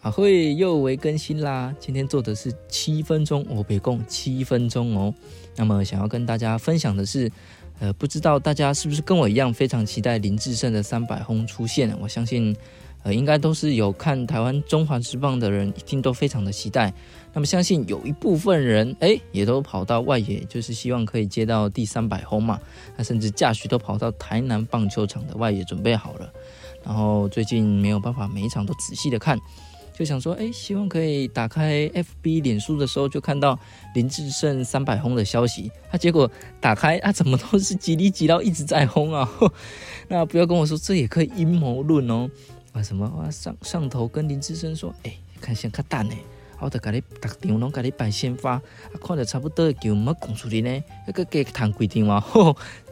啊，会又为更新啦！今天做的是七分钟，我别共七分钟哦。那么想要跟大家分享的是，呃，不知道大家是不是跟我一样非常期待林志胜的三百轰出现？我相信，呃，应该都是有看台湾中华之棒的人，一定都非常的期待。那么相信有一部分人，哎，也都跑到外野，就是希望可以接到第三百轰嘛。那甚至驾许都跑到台南棒球场的外野准备好了。然后最近没有办法每一场都仔细的看。就想说，哎，希望可以打开 FB 脸书的时候，就看到林志胜三百轰的消息。他结果打开，啊，怎么都是吉利吉到一直在轰啊？那不要跟我说，这也可以阴谋论哦。啊，什么？啊，上上头跟林志胜说，哎，看先看蛋呢，我得给你打场拢给你摆鲜花，啊，看着差不多就没讲出来呢，那个给谈规定嘛。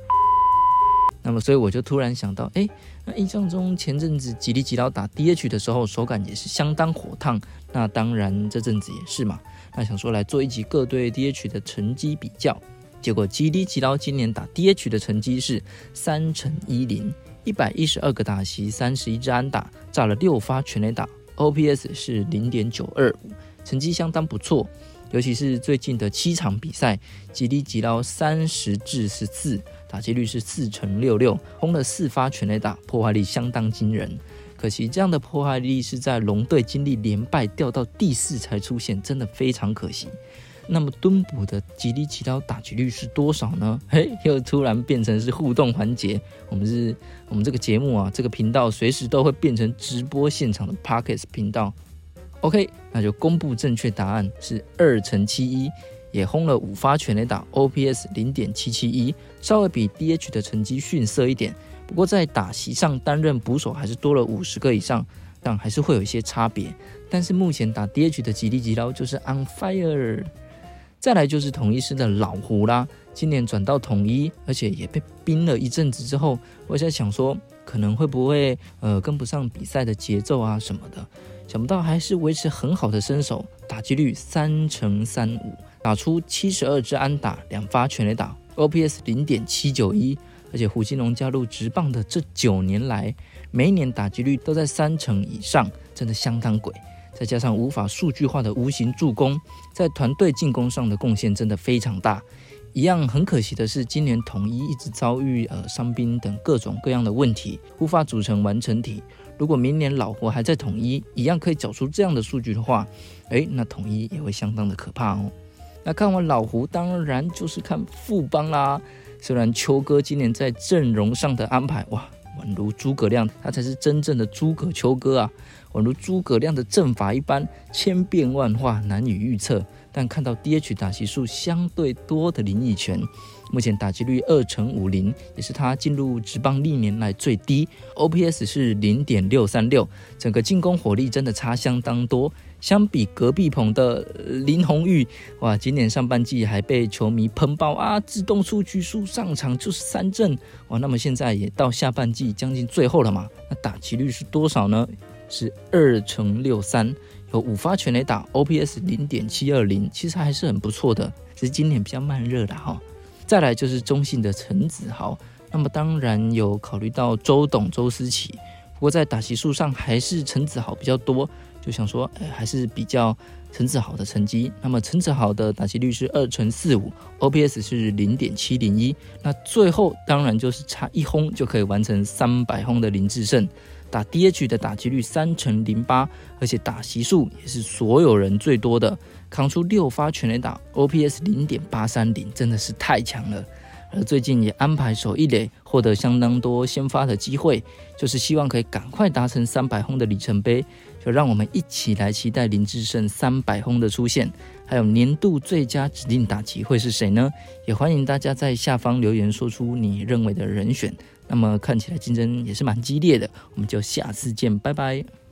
那么，所以我就突然想到，哎。那印象中前阵子吉利吉劳打 DH 的时候，手感也是相当火烫。那当然这阵子也是嘛。那想说来做一集各队 DH 的成绩比较，结果吉利吉劳今年打 DH 的成绩是三乘一零，一百一十二个打席，三十一支安打，炸了六发全垒打，OPS 是零点九二五，成绩相当不错。尤其是最近的七场比赛，吉利吉劳三十至十四。打击率是四乘六六，轰了四发全垒打，破坏力相当惊人。可惜这样的破坏力是在龙队经历连败掉到第四才出现，真的非常可惜。那么敦补的吉利吉刀打击率是多少呢？嘿，又突然变成是互动环节。我们是我们这个节目啊，这个频道随时都会变成直播现场的 Pockets 频道。OK，那就公布正确答案是二乘七一。也轰了五发全垒打，OPS 零点七七一，稍微比 DH 的成绩逊色一点。不过在打席上担任捕手还是多了五十个以上，但还是会有一些差别。但是目前打 DH 的吉利吉捞就是 on fire。再来就是统一师的老胡啦，今年转到统一，而且也被冰了一阵子之后，我在想说可能会不会呃跟不上比赛的节奏啊什么的，想不到还是维持很好的身手，打击率三乘三五。打出七十二支安打，两发全垒打，OPS 零点七九一。而且胡金龙加入职棒的这九年来，每一年打击率都在三成以上，真的相当鬼。再加上无法数据化的无形助攻，在团队进攻上的贡献真的非常大。一样很可惜的是，今年统一一直遭遇呃伤兵等各种各样的问题，无法组成完成体。如果明年老胡还在统一，一样可以缴出这样的数据的话，诶，那统一也会相当的可怕哦。那看完老胡，当然就是看富邦啦。虽然秋哥今年在阵容上的安排，哇，宛如诸葛亮，他才是真正的诸葛秋哥啊，宛如诸葛亮的阵法一般，千变万化，难以预测。但看到 DH 打击数相对多的林奕泉，目前打击率二乘五零，也是他进入职棒历年来最低，OPS 是零点六三六，整个进攻火力真的差相当多。相比隔壁棚的林红玉，哇，今年上半季还被球迷喷爆啊！自动出局数上场就是三阵，哇，那么现在也到下半季将近最后了嘛？那打击率是多少呢？是二乘六三，有五发全垒打，OPS 零点七二零，其实还是很不错的，只是今年比较慢热了哈。再来就是中信的陈子豪，那么当然有考虑到周董周思齐，不过在打击数上还是陈子豪比较多。就想说，哎，还是比较陈子豪的成绩。那么陈子豪的打击率是二乘四五，OPS 是零点七零一。那最后当然就是差一轰就可以完成三百轰的林志胜，打 DH 的打击率三乘零八，而且打席数也是所有人最多的，扛出六发全垒打，OPS 零点八三零，真的是太强了。而最近也安排手一垒，获得相当多先发的机会，就是希望可以赶快达成三百轰的里程碑。就让我们一起来期待林志胜三百轰的出现，还有年度最佳指定打击会是谁呢？也欢迎大家在下方留言说出你认为的人选。那么看起来竞争也是蛮激烈的，我们就下次见，拜拜。